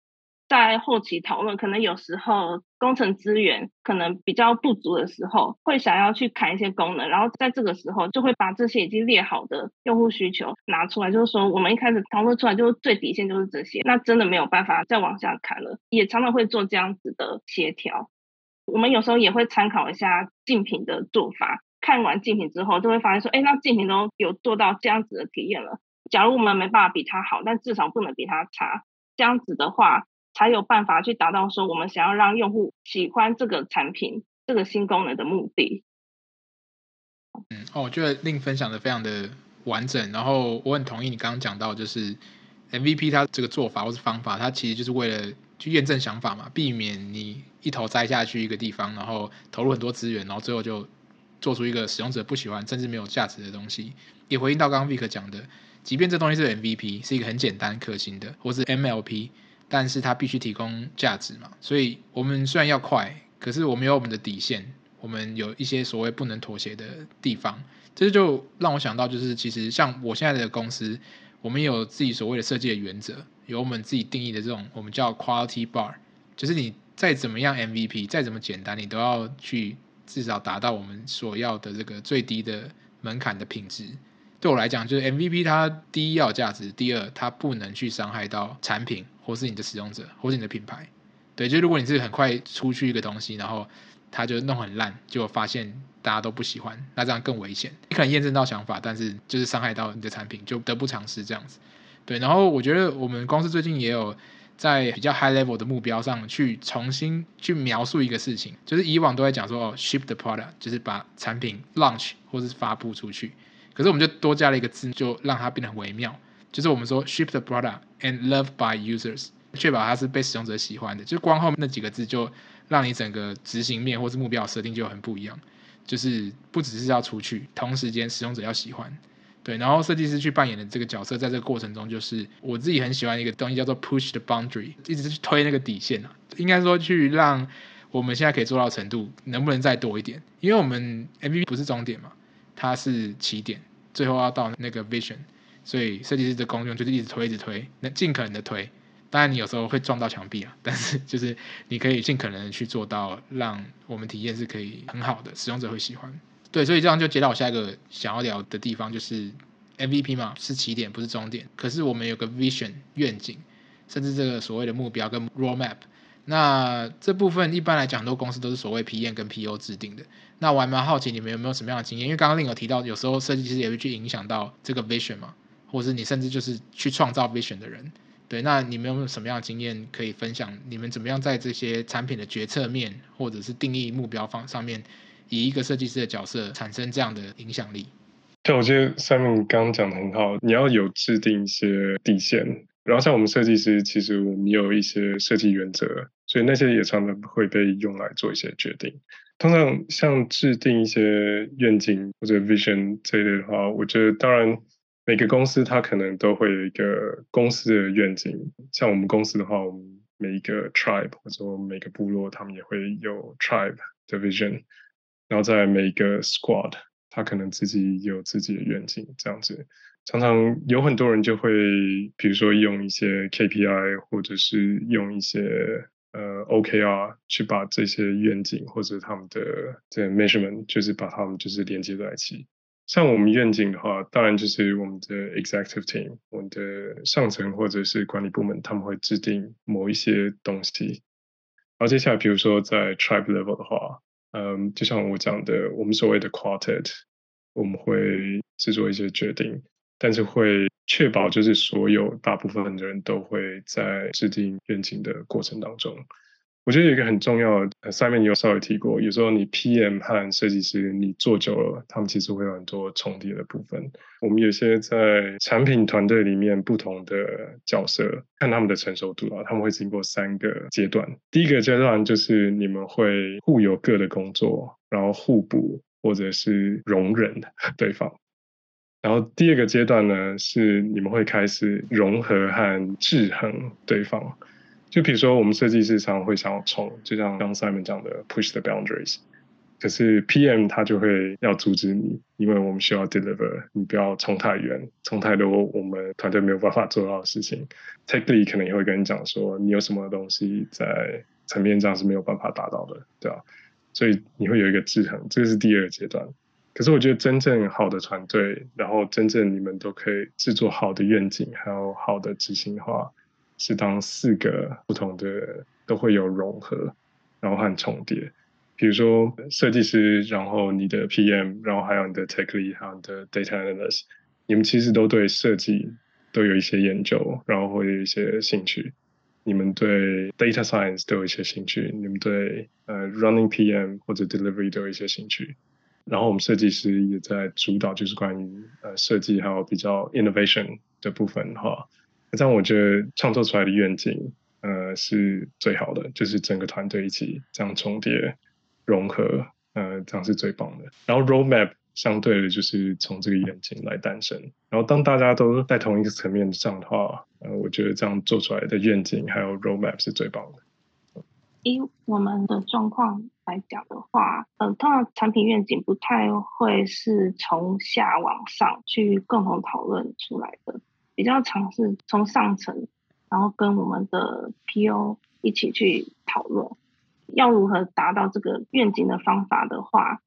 在后期讨论，可能有时候工程资源可能比较不足的时候，会想要去砍一些功能，然后在这个时候就会把这些已经列好的用户需求拿出来，就是说我们一开始讨论出来就是最底线就是这些，那真的没有办法再往下砍了，也常常会做这样子的协调。我们有时候也会参考一下竞品的做法，看完竞品之后，就会发现说，哎，那竞品都有做到这样子的体验了。假如我们没办法比它好，但至少不能比它差，这样子的话。才有办法去达到说我们想要让用户喜欢这个产品、这个新功能的目的。嗯，哦，我觉得令分享的非常的完整。然后我很同意你刚刚讲到，就是 MVP 它这个做法或是方法，它其实就是为了去验证想法嘛，避免你一头栽下去一个地方，然后投入很多资源，然后最后就做出一个使用者不喜欢甚至没有价值的东西。也回应到刚刚 Vic 讲的，即便这东西是 MVP，是一个很简单可行的，或是 MLP，但是它必须提供价值嘛。所以我们虽然要快，可是我们有我们的底线。我们有一些所谓不能妥协的地方，这就让我想到，就是其实像我现在的公司，我们有自己所谓的设计的原则，有我们自己定义的这种我们叫 quality bar，就是你再怎么样 MVP，再怎么简单，你都要去至少达到我们所要的这个最低的门槛的品质。对我来讲，就是 MVP 它第一要价值，第二它不能去伤害到产品，或是你的使用者，或是你的品牌。对，就如果你是很快出去一个东西，然后他就弄很烂，结果发现大家都不喜欢，那这样更危险。你可能验证到想法，但是就是伤害到你的产品，就得不偿失这样子。对，然后我觉得我们公司最近也有在比较 high level 的目标上去重新去描述一个事情，就是以往都在讲说哦，ship the product，就是把产品 launch 或是发布出去，可是我们就多加了一个字，就让它变得很微妙，就是我们说 ship the product and love by users，确保它是被使用者喜欢的，就光后面那几个字就。让你整个执行面或是目标设定就很不一样，就是不只是要出去，同时间使用者要喜欢，对，然后设计师去扮演的这个角色，在这个过程中，就是我自己很喜欢一个东西叫做 push the boundary，一直去推那个底线啊，应该说去让我们现在可以做到程度，能不能再多一点？因为我们 MVP 不是终点嘛，它是起点，最后要到那个 vision，所以设计师的功用就是一直推，一直推，那尽可能的推。当然，你有时候会撞到墙壁啊，但是就是你可以尽可能去做到，让我们体验是可以很好的，使用者会喜欢。对，所以这样就接到我下一个想要聊的地方，就是 MVP 嘛，是起点，不是终点。可是我们有个 vision 愿景，甚至这个所谓的目标跟 roadmap。那这部分一般来讲，很多公司都是所谓 PM 跟 PO 制定的。那我还蛮好奇你们有没有什么样的经验？因为刚刚另有提到，有时候设计师也会去影响到这个 vision 嘛，或者是你甚至就是去创造 vision 的人。对，那你们有没有什么样的经验可以分享？你们怎么样在这些产品的决策面，或者是定义目标方上面，以一个设计师的角色产生这样的影响力？对，我觉得 Simon 刚刚讲的很好，你要有制定一些底线，然后像我们设计师，其实我们有一些设计原则，所以那些也常常会被用来做一些决定。通常像制定一些愿景或者 vision 这类的话，我觉得当然。每个公司它可能都会有一个公司的愿景，像我们公司的话，我们每一个 tribe 或者说每个部落，他们也会有 tribe 的 vision，然后在每个 squad，他可能自己有自己的愿景，这样子。常常有很多人就会，比如说用一些 KPI 或者是用一些呃 OKR 去把这些愿景或者他们的这个 measurement，就是把他们就是连接在一起。像我们愿景的话，当然就是我们的 executive team，我们的上层或者是管理部门，他们会制定某一些东西。然后接下来，比如说在 tribe level 的话，嗯，就像我讲的，我们所谓的 quartet，我们会制作一些决定，但是会确保就是所有大部分的人都会在制定愿景的过程当中。我觉得有一个很重要的，Simon 你有稍微提过，有时候你 PM 和设计师你做久了，他们其实会有很多重叠的部分。我们有些在产品团队里面不同的角色，看他们的成熟度啊，他们会经过三个阶段。第一个阶段就是你们会互有各的工作，然后互补或者是容忍 对方。然后第二个阶段呢，是你们会开始融合和制衡对方。就比如说，我们设计师常会想要冲，就像刚 Simon 讲的 push the boundaries，可是 PM 他就会要阻止你，因为我们需要 deliver，你不要冲太远，冲太多我们团队没有办法做到的事情。Tech lead 可能也会跟你讲说，你有什么东西在层面上是没有办法达到的，对吧？所以你会有一个制衡，这个是第二个阶段。可是我觉得真正好的团队，然后真正你们都可以制作好的愿景，还有好的执行的话。是当四个不同的都会有融合，然后和重叠。比如说设计师，然后你的 PM，然后还有你的 Tech Lead，还有你的 Data Analyst，你们其实都对设计都有一些研究，然后会有一些兴趣。你们对 Data Science 都有一些兴趣，你们对呃 Running PM 或者 Delivery 都有一些兴趣。然后我们设计师也在主导，就是关于呃设计还有比较 innovation 的部分哈。这样我觉得创作出来的愿景呃是最好的，就是整个团队一起这样重叠融合，呃这样是最棒的。然后 roadmap 相对的就是从这个愿景来诞生。然后当大家都在同一个层面上的话，呃我觉得这样做出来的愿景还有 roadmap 是最棒的。以我们的状况来讲的话，呃，通常产品愿景不太会是从下往上去共同讨论出来的，比较尝试从上层，然后跟我们的 PO 一起去讨论，要如何达到这个愿景的方法的话，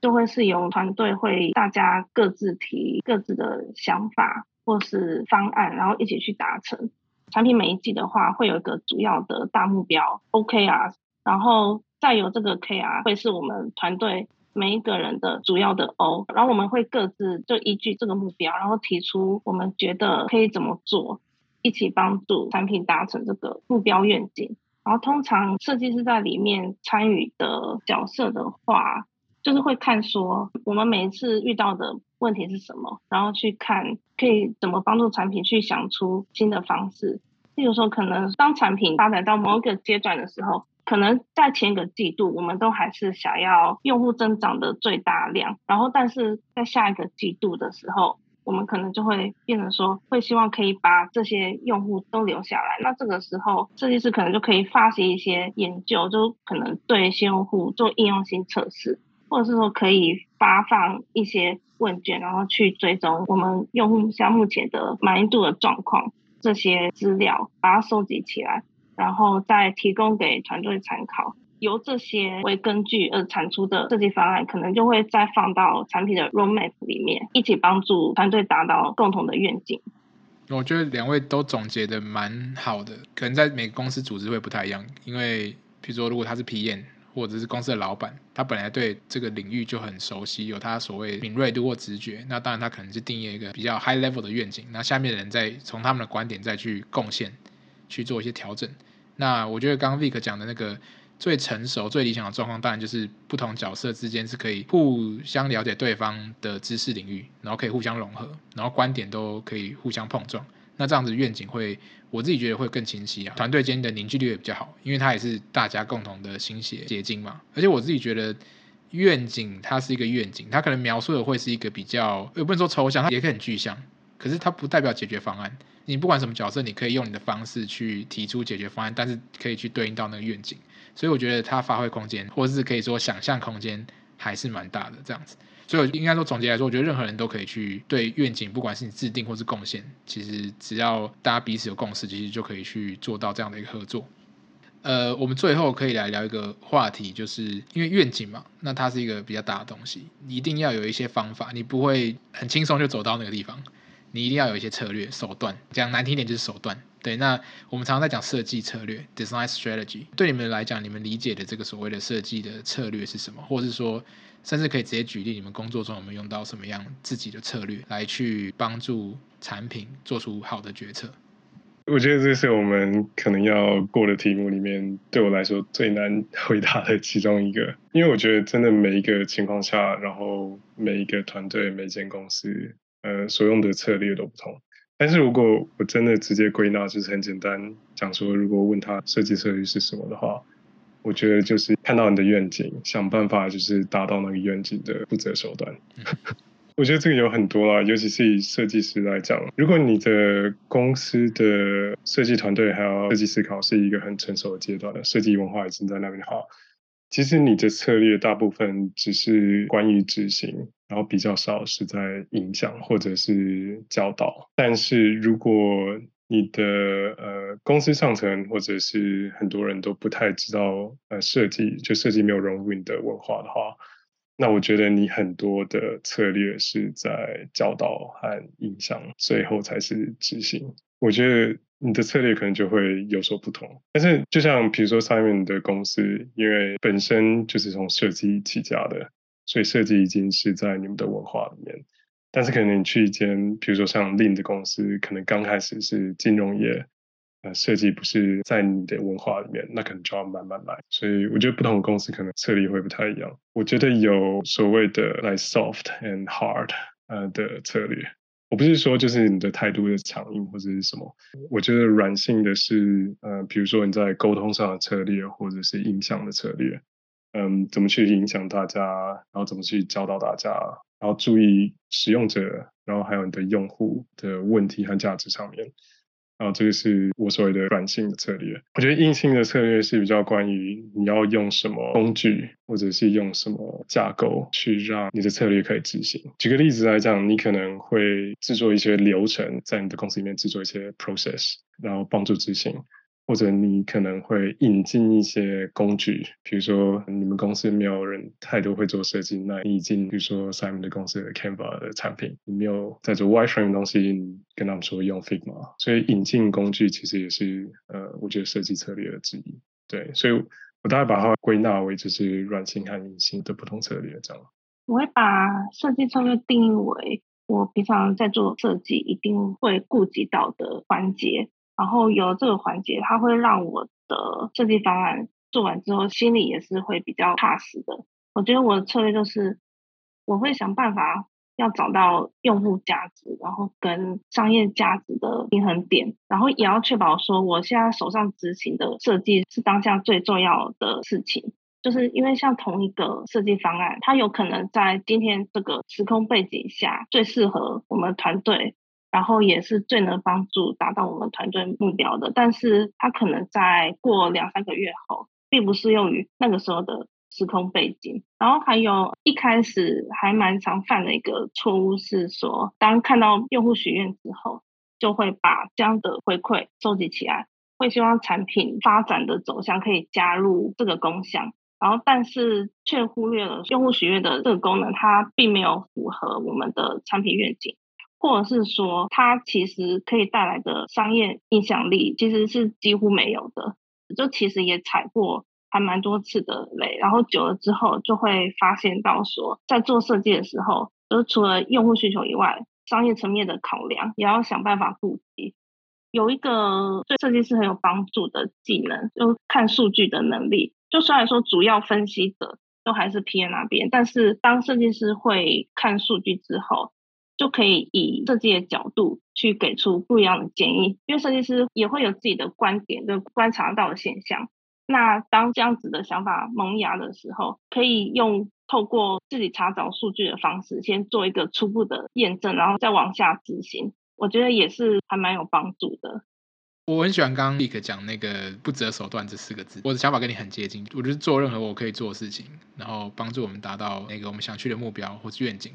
就会是由团队会大家各自提各自的想法或是方案，然后一起去达成。产品每一季的话，会有一个主要的大目标 OKR，然后再有这个 KR 会是我们团队每一个人的主要的 O，然后我们会各自就依据这个目标，然后提出我们觉得可以怎么做，一起帮助产品达成这个目标愿景。然后通常设计师在里面参与的角色的话，就是会看说我们每一次遇到的。问题是什么？然后去看可以怎么帮助产品去想出新的方式。例如说，可能当产品发展到某一个阶段的时候，可能在前一个季度，我们都还是想要用户增长的最大量。然后，但是在下一个季度的时候，我们可能就会变成说，会希望可以把这些用户都留下来。那这个时候，设计师可能就可以发起一些研究，就可能对新用户做应用性测试。或者是说可以发放一些问卷，然后去追踪我们用户像目前的满意度的状况，这些资料把它收集起来，然后再提供给团队参考。由这些为根据而产出的设计方案，可能就会再放到产品的 roadmap 里面，一起帮助团队达到共同的愿景。我觉得两位都总结得蛮好的，可能在每个公司组织会不太一样，因为比如说如果他是 PM。或者是公司的老板，他本来对这个领域就很熟悉，有他所谓敏锐度或直觉。那当然，他可能是定义一个比较 high level 的愿景。那下面的人再从他们的观点再去贡献，去做一些调整。那我觉得刚刚 Vic 讲的那个最成熟、最理想的状况，当然就是不同角色之间是可以互相了解对方的知识领域，然后可以互相融合，然后观点都可以互相碰撞。那这样子愿景会，我自己觉得会更清晰啊，团队间的凝聚力也比较好，因为它也是大家共同的心血结晶嘛。而且我自己觉得愿景它是一个愿景，它可能描述的会是一个比较，也不能说抽象，它也可以很具象，可是它不代表解决方案。你不管什么角色，你可以用你的方式去提出解决方案，但是可以去对应到那个愿景。所以我觉得它发挥空间，或者是可以说想象空间还是蛮大的这样子。所以应该说总结来说，我觉得任何人都可以去对愿景，不管是你制定或是贡献，其实只要大家彼此有共识，其实就可以去做到这样的一个合作。呃，我们最后可以来聊一个话题，就是因为愿景嘛，那它是一个比较大的东西，你一定要有一些方法，你不会很轻松就走到那个地方，你一定要有一些策略手段。讲难听点就是手段。对，那我们常常在讲设计策略 （design strategy）。对你们来讲，你们理解的这个所谓的设计的策略是什么？或者是说，甚至可以直接举例，你们工作中有没有用到什么样自己的策略来去帮助产品做出好的决策？我觉得这是我们可能要过的题目里面，对我来说最难回答的其中一个。因为我觉得真的每一个情况下，然后每一个团队、每间公司，呃，所用的策略都不同。但是如果我真的直接归纳，就是很简单讲说，如果问他设计策略是什么的话。我觉得就是看到你的愿景，想办法就是达到那个愿景的负责手段。我觉得这个有很多啦，尤其是以设计师来讲，如果你的公司的设计团队还有设计思考是一个很成熟的阶段的，设计文化已经在那边的话，其实你的策略大部分只是关于执行，然后比较少是在影响或者是教导。但是如果你的呃公司上层或者是很多人都不太知道呃设计，就设计没有融入你的文化的话，那我觉得你很多的策略是在教导和影响，最后才是执行。我觉得你的策略可能就会有所不同。但是就像比如说 Simon 的公司，因为本身就是从设计起家的，所以设计已经是在你们的文化里面。但是可能你去一间，比如说像 Lean 的公司，可能刚开始是金融业，呃设计不是在你的文化里面，那可能就要慢慢来。所以我觉得不同的公司可能策略会不太一样。我觉得有所谓的 like soft and hard 呃的策略。我不是说就是你的态度的强硬或者是什么，我觉得软性的是，呃，比如说你在沟通上的策略，或者是影响的策略，嗯，怎么去影响大家，然后怎么去教导大家，然后注意使用者，然后还有你的用户的问题和价值上面。啊，这个是我所谓的软性的策略。我觉得硬性的策略是比较关于你要用什么工具，或者是用什么架构去让你的策略可以执行。举个例子来讲，你可能会制作一些流程，在你的公司里面制作一些 process，然后帮助执行。或者你可能会引进一些工具，比如说你们公司没有人太多会做设计，那你引进比如说 Simon 的公司的 Canva 的产品，你没有在做 wireframe 的东西，你跟他们说用 Figma，所以引进工具其实也是呃，我觉得设计策略之一。对，所以我大概把它归纳为就是软性和硬性的不同策略这样。我会把设计策略定义为我平常在做设计一定会顾及到的环节。然后有这个环节，它会让我的设计方案做完之后，心里也是会比较踏实的。我觉得我的策略就是，我会想办法要找到用户价值，然后跟商业价值的平衡点，然后也要确保说，我现在手上执行的设计是当下最重要的事情。就是因为像同一个设计方案，它有可能在今天这个时空背景下最适合我们团队。然后也是最能帮助达到我们团队目标的，但是它可能在过两三个月后，并不适用于那个时候的时空背景。然后还有一开始还蛮常犯的一个错误是说，当看到用户许愿之后，就会把这样的回馈收集起来，会希望产品发展的走向可以加入这个功效，然后但是却忽略了用户许愿的这个功能，它并没有符合我们的产品愿景。或者是说，它其实可以带来的商业影响力其实是几乎没有的，就其实也踩过还蛮多次的雷，然后久了之后就会发现到说，在做设计的时候，就除了用户需求以外，商业层面的考量也要想办法顾及。有一个对设计师很有帮助的技能，就看数据的能力。就虽然说主要分析者都还是 P N 那边，但是当设计师会看数据之后，就可以以设计的角度去给出不一样的建议，因为设计师也会有自己的观点跟观察到的现象。那当这样子的想法萌芽的时候，可以用透过自己查找数据的方式，先做一个初步的验证，然后再往下执行。我觉得也是还蛮有帮助的。我很喜欢刚刚立刻讲那个“不择手段”这四个字，我的想法跟你很接近。我觉得做任何我可以做的事情，然后帮助我们达到那个我们想去的目标或是愿景。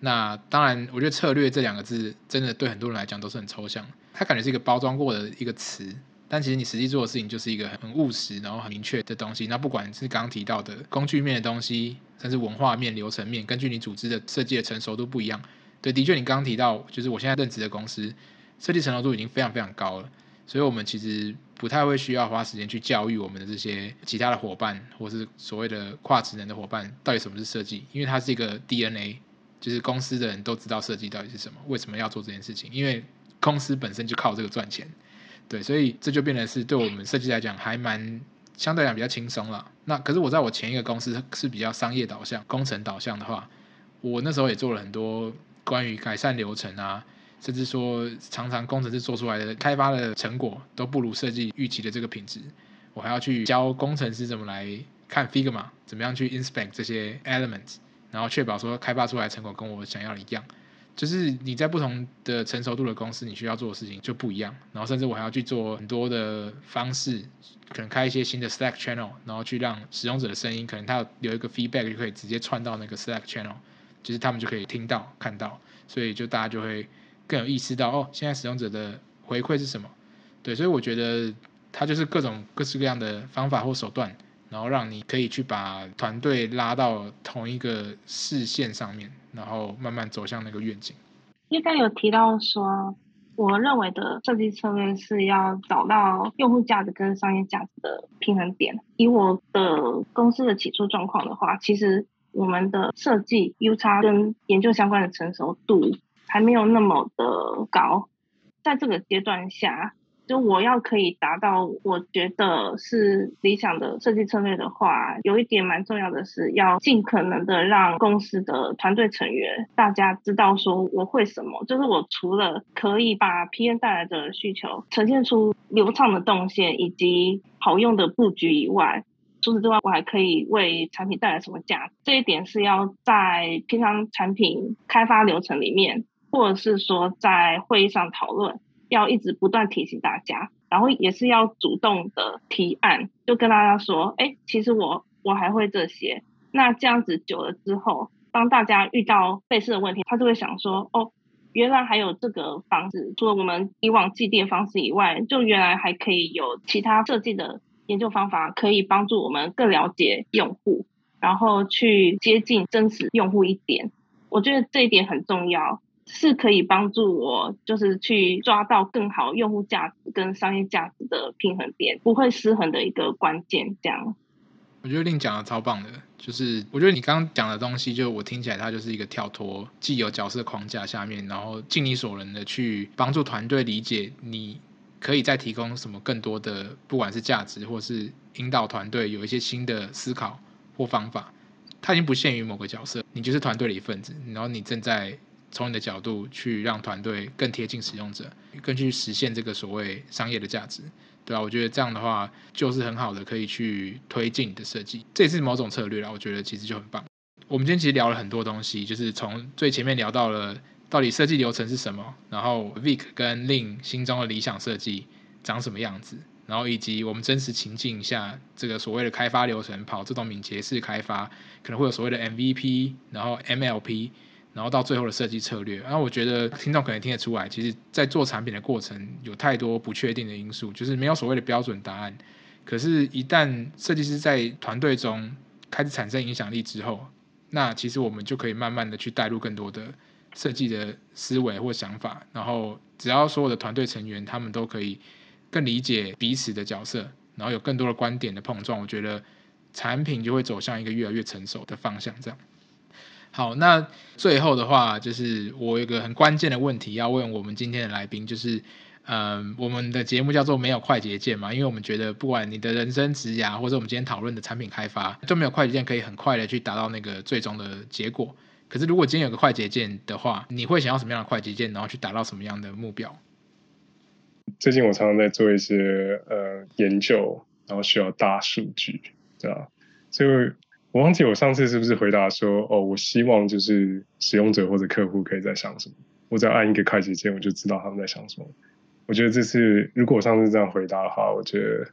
那当然，我觉得策略这两个字真的对很多人来讲都是很抽象，它感觉是一个包装过的一个词，但其实你实际做的事情就是一个很务实，然后很明确的东西。那不管是刚刚提到的工具面的东西，甚至文化面、流程面，根据你组织的设计的成熟度不一样。对，的确你刚刚提到，就是我现在任职的公司设计成熟度已经非常非常高了，所以我们其实不太会需要花时间去教育我们的这些其他的伙伴，或是所谓的跨职能的伙伴，到底什么是设计，因为它是一个 DNA。就是公司的人都知道设计到底是什么，为什么要做这件事情？因为公司本身就靠这个赚钱，对，所以这就变得是对我们设计来讲还蛮相对来讲比较轻松了。那可是我在我前一个公司是比较商业导向、工程导向的话，我那时候也做了很多关于改善流程啊，甚至说常常工程师做出来的开发的成果都不如设计预期的这个品质，我还要去教工程师怎么来看 Figma，怎么样去 inspect 这些 elements。然后确保说开发出来成果跟我想要的一样，就是你在不同的成熟度的公司，你需要做的事情就不一样。然后甚至我还要去做很多的方式，可能开一些新的 Slack channel，然后去让使用者的声音，可能他有一个 feedback 就可以直接串到那个 Slack channel，就是他们就可以听到看到，所以就大家就会更有意识到哦，现在使用者的回馈是什么？对，所以我觉得它就是各种各式各样的方法或手段。然后让你可以去把团队拉到同一个视线上面，然后慢慢走向那个愿景。应该有提到说，我认为的设计策略是要找到用户价值跟商业价值的平衡点。以我的公司的起初状况的话，其实我们的设计 UX 跟研究相关的成熟度还没有那么的高。在这个阶段下，就我要可以达到我觉得是理想的设计策略的话，有一点蛮重要的是要尽可能的让公司的团队成员大家知道说我会什么，就是我除了可以把 PM 带来的需求呈现出流畅的动线以及好用的布局以外，除此之外我还可以为产品带来什么价值，这一点是要在平常产品开发流程里面，或者是说在会议上讨论。要一直不断提醒大家，然后也是要主动的提案，就跟大家说，哎，其实我我还会这些。那这样子久了之后，当大家遇到类似的问题，他就会想说，哦，原来还有这个方式，除了我们以往祭奠方式以外，就原来还可以有其他设计的研究方法，可以帮助我们更了解用户，然后去接近真实用户一点。我觉得这一点很重要。是可以帮助我，就是去抓到更好用户价值跟商业价值的平衡点，不会失衡的一个关键。这样，我觉得令讲的超棒的，就是我觉得你刚刚讲的东西，就我听起来它就是一个跳脱既有角色框架下面，然后尽你所能的去帮助团队理解，你可以再提供什么更多的，不管是价值或是引导团队有一些新的思考或方法。它已经不限于某个角色，你就是团队的一份子，然后你正在。从你的角度去让团队更贴近使用者，更去实现这个所谓商业的价值，对吧？我觉得这样的话就是很好的，可以去推进你的设计，这也是某种策略啦。我觉得其实就很棒。我们今天其实聊了很多东西，就是从最前面聊到了到底设计流程是什么，然后 Vic 跟 Lin 心中的理想设计长什么样子，然后以及我们真实情境下这个所谓的开发流程跑这种敏捷式开发，可能会有所谓的 MVP，然后 MLP。然后到最后的设计策略，然后我觉得听众可能听得出来，其实，在做产品的过程有太多不确定的因素，就是没有所谓的标准答案。可是，一旦设计师在团队中开始产生影响力之后，那其实我们就可以慢慢的去带入更多的设计的思维或想法。然后，只要所有的团队成员他们都可以更理解彼此的角色，然后有更多的观点的碰撞，我觉得产品就会走向一个越来越成熟的方向。这样。好，那最后的话，就是我有一个很关键的问题要问我们今天的来宾，就是，嗯，我们的节目叫做没有快捷键嘛，因为我们觉得不管你的人生职涯，或者我们今天讨论的产品开发，就没有快捷键可以很快的去达到那个最终的结果。可是如果今天有个快捷键的话，你会想要什么样的快捷键，然后去达到什么样的目标？最近我常常在做一些呃研究，然后需要大数据，对吧？所以。我忘记我上次是不是回答说，哦，我希望就是使用者或者客户可以在想什么，我只要按一个快捷键，我就知道他们在想什么。我觉得这次如果我上次这样回答的话，我觉得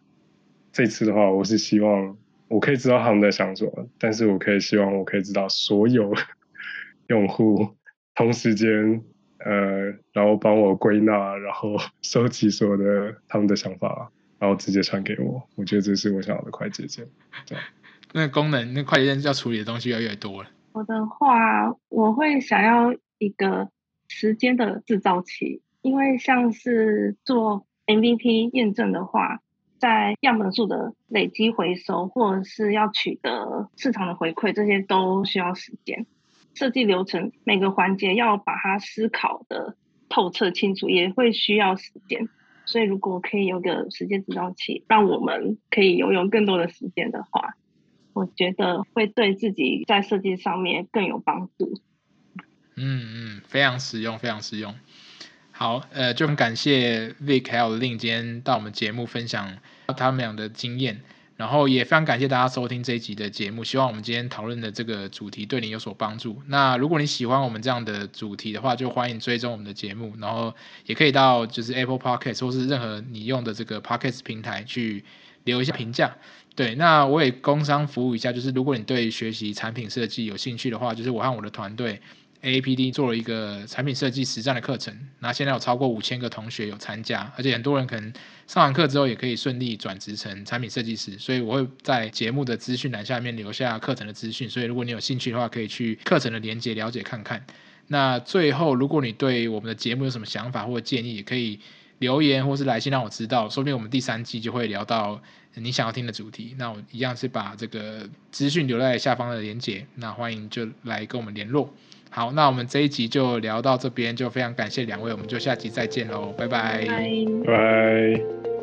这次的话，我是希望我可以知道他们在想什么，但是我可以希望我可以知道所有 用户同时间，呃，然后帮我归纳，然后收集所有的他们的想法，然后直接传给我。我觉得这是我想要的快捷键，这样。那功能，那快捷键要处理的东西越来越多了。我的话，我会想要一个时间的制造器，因为像是做 MVP 验证的话，在样本数的累积回收，或者是要取得市场的回馈，这些都需要时间。设计流程每个环节要把它思考的透彻清楚，也会需要时间。所以，如果可以有个时间制造器，让我们可以拥有更多的时间的话。我觉得会对自己在设计上面更有帮助。嗯嗯，非常实用，非常实用。好，呃，就很感谢 Vic 还有 Lin 今天到我们节目分享他们俩的经验，然后也非常感谢大家收听这一集的节目。希望我们今天讨论的这个主题对你有所帮助。那如果你喜欢我们这样的主题的话，就欢迎追踪我们的节目，然后也可以到就是 Apple Podcast 或是任何你用的这个 Podcast 平台去留一下评价。对，那我也工商服务一下，就是如果你对学习产品设计有兴趣的话，就是我和我的团队 A P D 做了一个产品设计实战的课程，那现在有超过五千个同学有参加，而且很多人可能上完课之后也可以顺利转职成产品设计师，所以我会在节目的资讯栏下面留下课程的资讯，所以如果你有兴趣的话，可以去课程的连接了解看看。那最后，如果你对我们的节目有什么想法或者建议，也可以。留言或是来信让我知道，说不定我们第三季就会聊到你想要听的主题。那我一样是把这个资讯留在下方的连结，那欢迎就来跟我们联络。好，那我们这一集就聊到这边，就非常感谢两位，我们就下集再见喽，拜拜，拜拜。